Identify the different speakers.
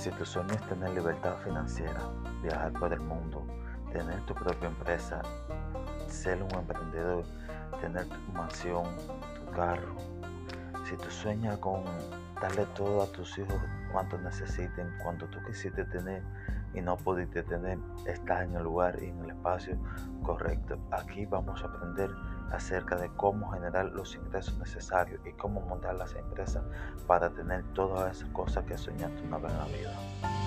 Speaker 1: Si tu sueño es tener libertad financiera, viajar por el mundo, tener tu propia empresa, ser un emprendedor, tener tu mansión, tu carro, si tú sueñas con darle todo a tus hijos cuanto necesiten, cuando tú quisiste tener y no pudiste tener, estás en el lugar y en el espacio correcto. Aquí vamos a aprender acerca de cómo generar los ingresos necesarios y cómo montar las empresas para tener todas esas cosas que soñaste una vez en la vida.